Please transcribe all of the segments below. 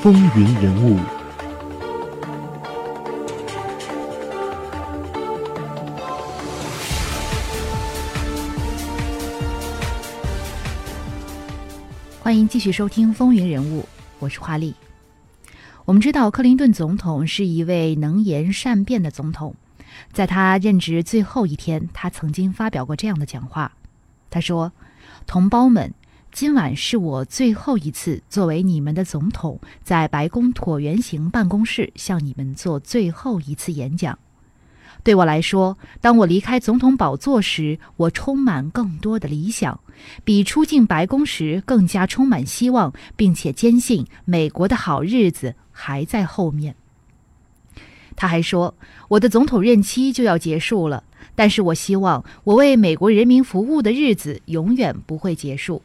风云人物。欢迎继续收听《风云人物》，我是华丽。我们知道，克林顿总统是一位能言善辩的总统。在他任职最后一天，他曾经发表过这样的讲话。他说：“同胞们，今晚是我最后一次作为你们的总统，在白宫椭圆形办公室向你们做最后一次演讲。”对我来说，当我离开总统宝座时，我充满更多的理想，比出进白宫时更加充满希望，并且坚信美国的好日子还在后面。他还说，我的总统任期就要结束了，但是我希望我为美国人民服务的日子永远不会结束。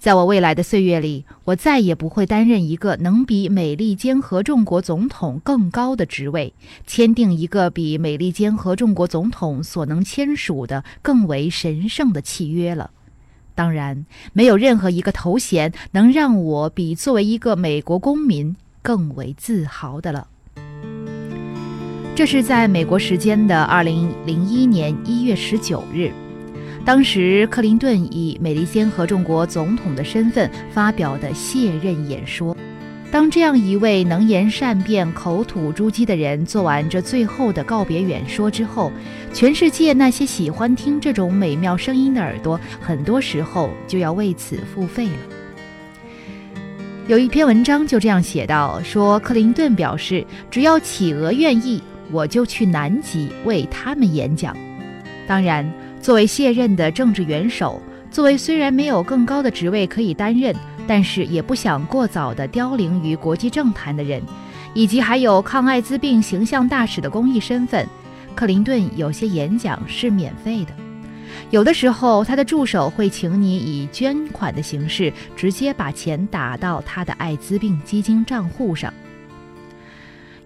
在我未来的岁月里，我再也不会担任一个能比美利坚合众国总统更高的职位，签订一个比美利坚合众国总统所能签署的更为神圣的契约了。当然，没有任何一个头衔能让我比作为一个美国公民更为自豪的了。这是在美国时间的二零零一年一月十九日。当时，克林顿以美利坚合众国总统的身份发表的卸任演说。当这样一位能言善辩、口吐珠玑的人做完这最后的告别演说之后，全世界那些喜欢听这种美妙声音的耳朵，很多时候就要为此付费了。有一篇文章就这样写道：说克林顿表示，只要企鹅愿意，我就去南极为他们演讲。当然。作为卸任的政治元首，作为虽然没有更高的职位可以担任，但是也不想过早的凋零于国际政坛的人，以及还有抗艾滋病形象大使的公益身份，克林顿有些演讲是免费的。有的时候，他的助手会请你以捐款的形式直接把钱打到他的艾滋病基金账户上。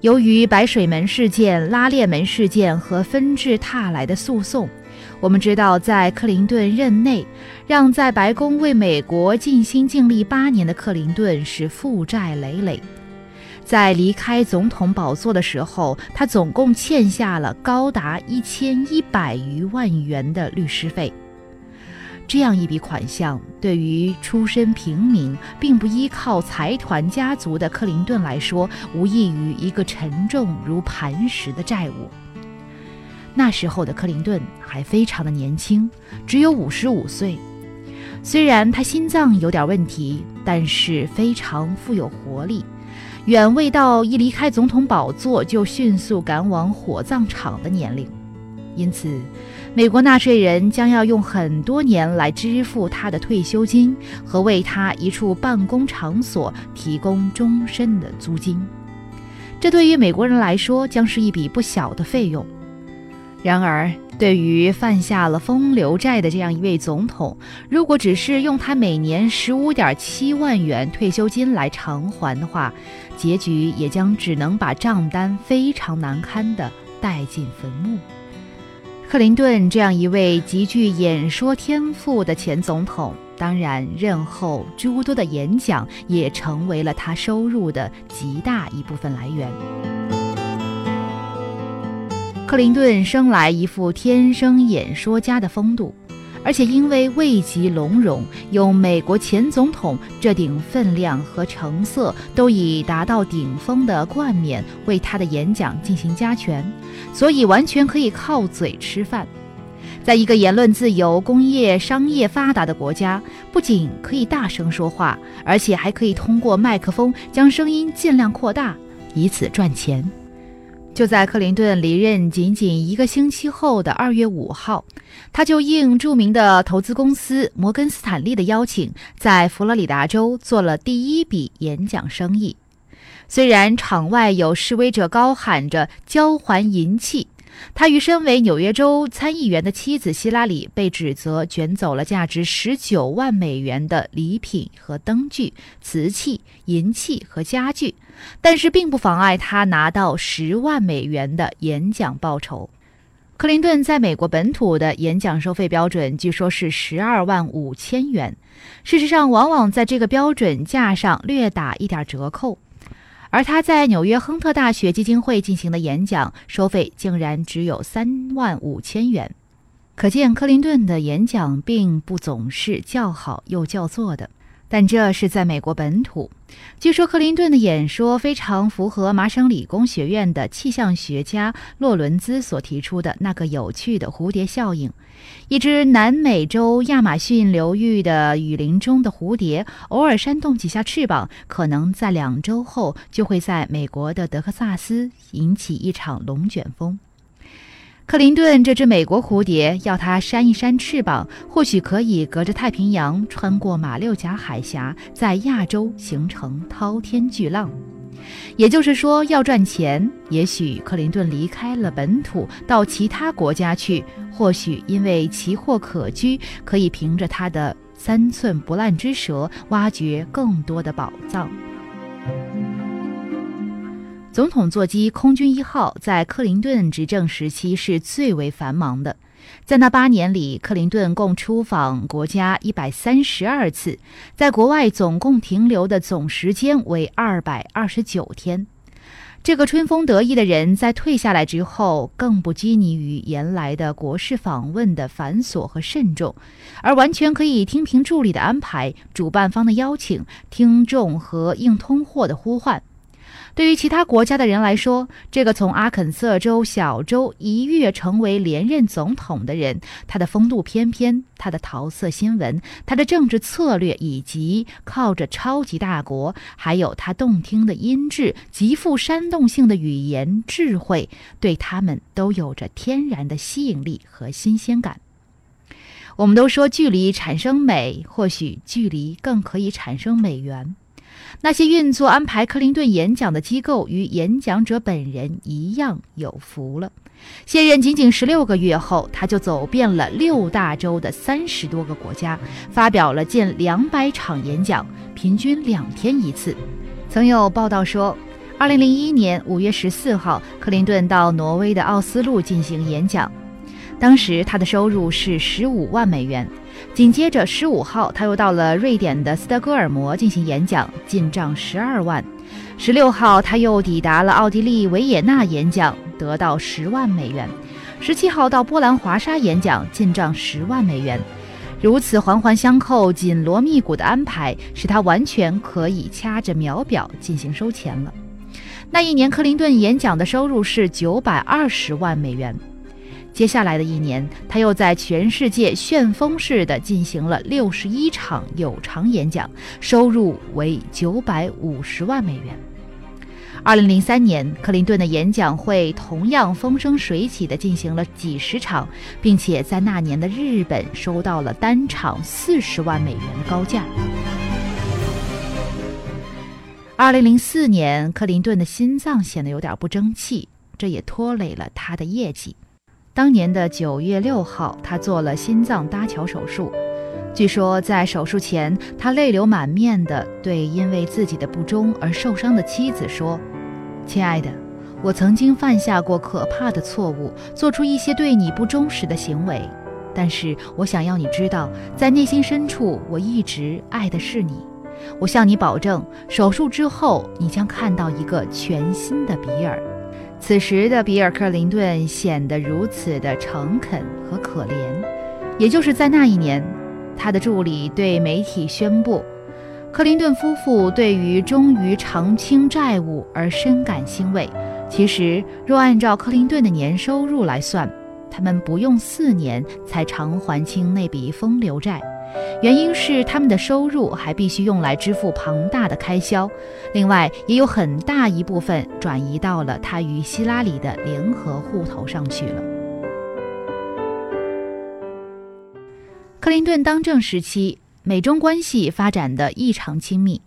由于白水门事件、拉链门事件和纷至沓来的诉讼。我们知道，在克林顿任内，让在白宫为美国尽心尽力八年的克林顿是负债累累。在离开总统宝座的时候，他总共欠下了高达一千一百余万元的律师费。这样一笔款项，对于出身平民、并不依靠财团家族的克林顿来说，无异于一个沉重如磐石的债务。那时候的克林顿还非常的年轻，只有五十五岁。虽然他心脏有点问题，但是非常富有活力，远未到一离开总统宝座就迅速赶往火葬场的年龄。因此，美国纳税人将要用很多年来支付他的退休金和为他一处办公场所提供终身的租金。这对于美国人来说将是一笔不小的费用。然而，对于犯下了风流债的这样一位总统，如果只是用他每年十五点七万元退休金来偿还的话，结局也将只能把账单非常难堪地带进坟墓。克林顿这样一位极具演说天赋的前总统，当然任后诸多的演讲也成为了他收入的极大一部分来源。克林顿生来一副天生演说家的风度，而且因为位极龙荣，有美国前总统这顶分量和成色都已达到顶峰的冠冕为他的演讲进行加权，所以完全可以靠嘴吃饭。在一个言论自由、工业商业发达的国家，不仅可以大声说话，而且还可以通过麦克风将声音尽量扩大，以此赚钱。就在克林顿离任仅仅一个星期后的二月五号，他就应著名的投资公司摩根斯坦利的邀请，在佛罗里达州做了第一笔演讲生意。虽然场外有示威者高喊着交还银器。他与身为纽约州参议员的妻子希拉里被指责卷走了价值十九万美元的礼品和灯具、瓷器、银器和家具，但是并不妨碍他拿到十万美元的演讲报酬。克林顿在美国本土的演讲收费标准据说是十二万五千元，事实上往往在这个标准价上略打一点折扣。而他在纽约亨特大学基金会进行的演讲，收费竟然只有三万五千元。可见，克林顿的演讲并不总是叫好又叫座的。但这是在美国本土。据说克林顿的演说非常符合麻省理工学院的气象学家洛伦兹所提出的那个有趣的蝴蝶效应：一只南美洲亚马逊流域的雨林中的蝴蝶，偶尔扇动几下翅膀，可能在两周后就会在美国的德克萨斯引起一场龙卷风。克林顿这只美国蝴蝶，要它扇一扇翅膀，或许可以隔着太平洋，穿过马六甲海峡，在亚洲形成滔天巨浪。也就是说，要赚钱，也许克林顿离开了本土，到其他国家去，或许因为奇货可居，可以凭着他的三寸不烂之舌，挖掘更多的宝藏。总统座机空军一号在克林顿执政时期是最为繁忙的，在那八年里，克林顿共出访国家一百三十二次，在国外总共停留的总时间为二百二十九天。这个春风得意的人在退下来之后，更不拘泥于原来的国事访问的繁琐和慎重，而完全可以听凭助理的安排、主办方的邀请、听众和应通货的呼唤。对于其他国家的人来说，这个从阿肯色州小州一跃成为连任总统的人，他的风度翩翩，他的桃色新闻，他的政治策略，以及靠着超级大国，还有他动听的音质、极富煽动性的语言智慧，对他们都有着天然的吸引力和新鲜感。我们都说距离产生美，或许距离更可以产生美元。那些运作安排克林顿演讲的机构与演讲者本人一样有福了。卸任仅仅十六个月后，他就走遍了六大洲的三十多个国家，发表了近两百场演讲，平均两天一次。曾有报道说，二零零一年五月十四号，克林顿到挪威的奥斯陆进行演讲，当时他的收入是十五万美元。紧接着，十五号他又到了瑞典的斯德哥尔摩进行演讲，进账十二万。十六号他又抵达了奥地利维也纳演讲，得到十万美元。十七号到波兰华沙演讲，进账十万美元。如此环环相扣、紧锣密鼓的安排，使他完全可以掐着秒表进行收钱了。那一年，克林顿演讲的收入是九百二十万美元。接下来的一年，他又在全世界旋风式的进行了六十一场有偿演讲，收入为九百五十万美元。二零零三年，克林顿的演讲会同样风生水起的进行了几十场，并且在那年的日本收到了单场四十万美元的高价。二零零四年，克林顿的心脏显得有点不争气，这也拖累了他的业绩。当年的九月六号，他做了心脏搭桥手术。据说在手术前，他泪流满面地对因为自己的不忠而受伤的妻子说：“亲爱的，我曾经犯下过可怕的错误，做出一些对你不忠实的行为。但是我想要你知道，在内心深处，我一直爱的是你。我向你保证，手术之后，你将看到一个全新的比尔。”此时的比尔·克林顿显得如此的诚恳和可怜。也就是在那一年，他的助理对媒体宣布，克林顿夫妇对于终于偿清债务而深感欣慰。其实，若按照克林顿的年收入来算，他们不用四年才偿还清那笔风流债。原因是他们的收入还必须用来支付庞大的开销，另外也有很大一部分转移到了他与希拉里的联合户头上去了。克林顿当政时期，美中关系发展的异常亲密。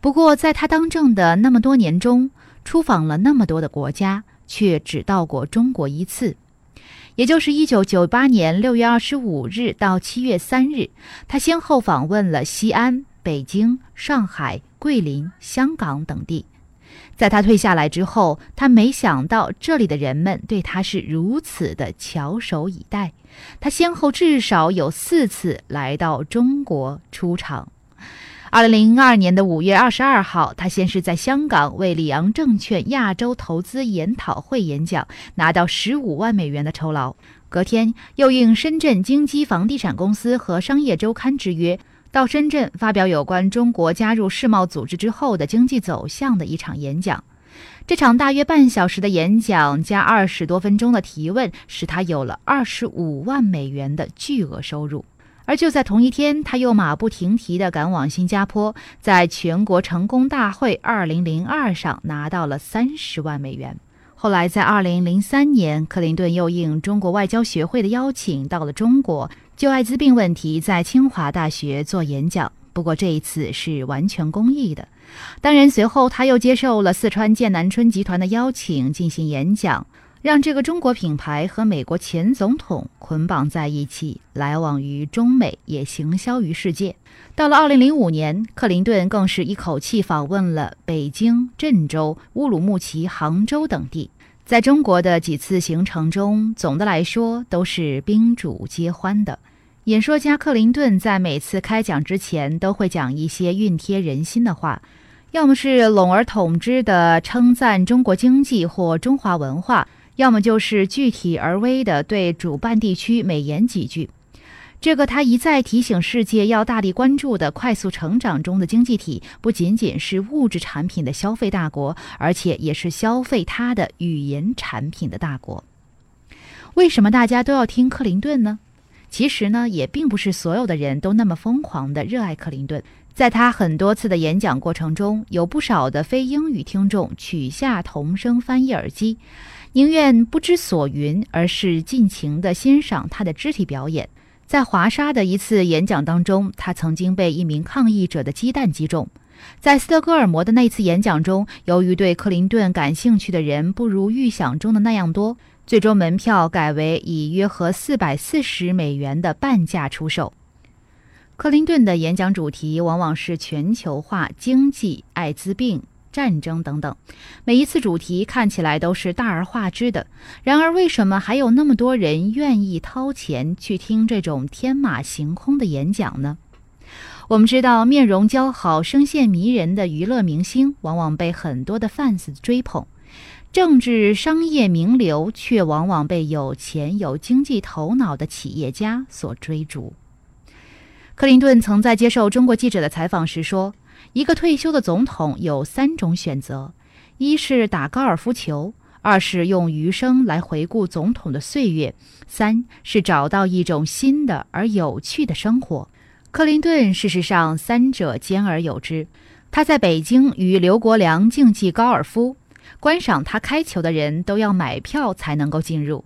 不过，在他当政的那么多年中，出访了那么多的国家，却只到过中国一次。也就是一九九八年六月二十五日到七月三日，他先后访问了西安、北京、上海、桂林、香港等地。在他退下来之后，他没想到这里的人们对他是如此的翘首以待。他先后至少有四次来到中国出场。二零零二年的五月二十二号，他先是在香港为里昂证券亚洲投资研讨会演讲，拿到十五万美元的酬劳。隔天，又应深圳京基房地产公司和商业周刊之约，到深圳发表有关中国加入世贸组织之后的经济走向的一场演讲。这场大约半小时的演讲加二十多分钟的提问，使他有了二十五万美元的巨额收入。而就在同一天，他又马不停蹄地赶往新加坡，在全国成功大会二零零二上拿到了三十万美元。后来，在二零零三年，克林顿又应中国外交学会的邀请到了中国，就艾滋病问题在清华大学做演讲。不过这一次是完全公益的。当然，随后他又接受了四川剑南春集团的邀请进行演讲，让这个中国品牌和美国前总统捆绑在一起，来往于中美，也行销于世界。到了二零零五年，克林顿更是一口气访问了北京、郑州、乌鲁木齐、杭州等地。在中国的几次行程中，总的来说都是宾主皆欢的。演说家克林顿在每次开讲之前都会讲一些熨贴人心的话，要么是笼而统之的称赞中国经济或中华文化，要么就是具体而微的对主办地区美言几句。这个他一再提醒世界要大力关注的快速成长中的经济体，不仅仅是物质产品的消费大国，而且也是消费它的语言产品的大国。为什么大家都要听克林顿呢？其实呢，也并不是所有的人都那么疯狂的热爱克林顿。在他很多次的演讲过程中，有不少的非英语听众取下同声翻译耳机，宁愿不知所云，而是尽情地欣赏他的肢体表演。在华沙的一次演讲当中，他曾经被一名抗议者的鸡蛋击中。在斯德哥尔摩的那次演讲中，由于对克林顿感兴趣的人不如预想中的那样多，最终门票改为以约合四百四十美元的半价出售。克林顿的演讲主题往往是全球化、经济、艾滋病。战争等等，每一次主题看起来都是大而化之的。然而，为什么还有那么多人愿意掏钱去听这种天马行空的演讲呢？我们知道，面容姣好、声线迷人的娱乐明星往往被很多的 fans 追捧，政治商业名流却往往被有钱有经济头脑的企业家所追逐。克林顿曾在接受中国记者的采访时说。一个退休的总统有三种选择：一是打高尔夫球，二是用余生来回顾总统的岁月，三是找到一种新的而有趣的生活。克林顿事实上三者兼而有之。他在北京与刘国梁竞技高尔夫，观赏他开球的人都要买票才能够进入。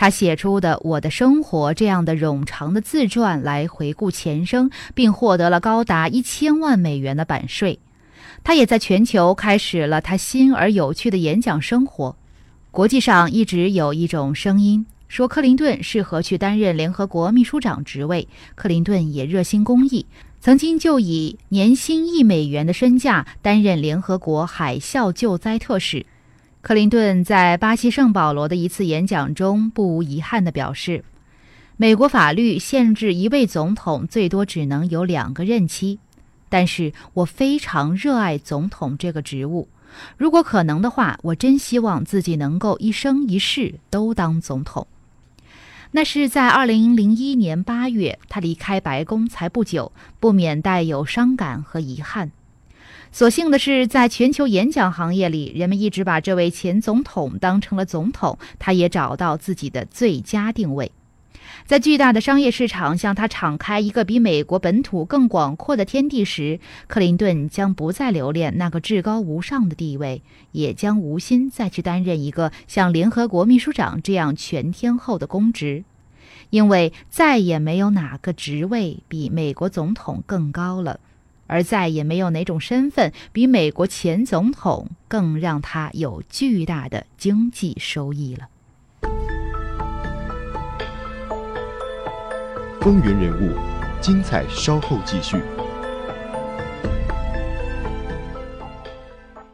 他写出的《我的生活》这样的冗长的自传来回顾前生，并获得了高达一千万美元的版税。他也在全球开始了他新而有趣的演讲生活。国际上一直有一种声音说，克林顿适合去担任联合国秘书长职位。克林顿也热心公益，曾经就以年薪一美元的身价担任联合国海啸救灾特使。克林顿在巴西圣保罗的一次演讲中，不无遗憾地表示：“美国法律限制一位总统最多只能有两个任期，但是我非常热爱总统这个职务。如果可能的话，我真希望自己能够一生一世都当总统。”那是在二零零一年八月，他离开白宫才不久，不免带有伤感和遗憾。所幸的是，在全球演讲行业里，人们一直把这位前总统当成了总统，他也找到自己的最佳定位。在巨大的商业市场向他敞开一个比美国本土更广阔的天地时，克林顿将不再留恋那个至高无上的地位，也将无心再去担任一个像联合国秘书长这样全天候的公职，因为再也没有哪个职位比美国总统更高了。而再也没有哪种身份比美国前总统更让他有巨大的经济收益了。风云人物，精彩稍后继续。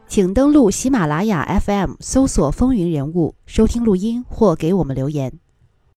请登录喜马拉雅 FM 搜索“风云人物”，收听录音或给我们留言。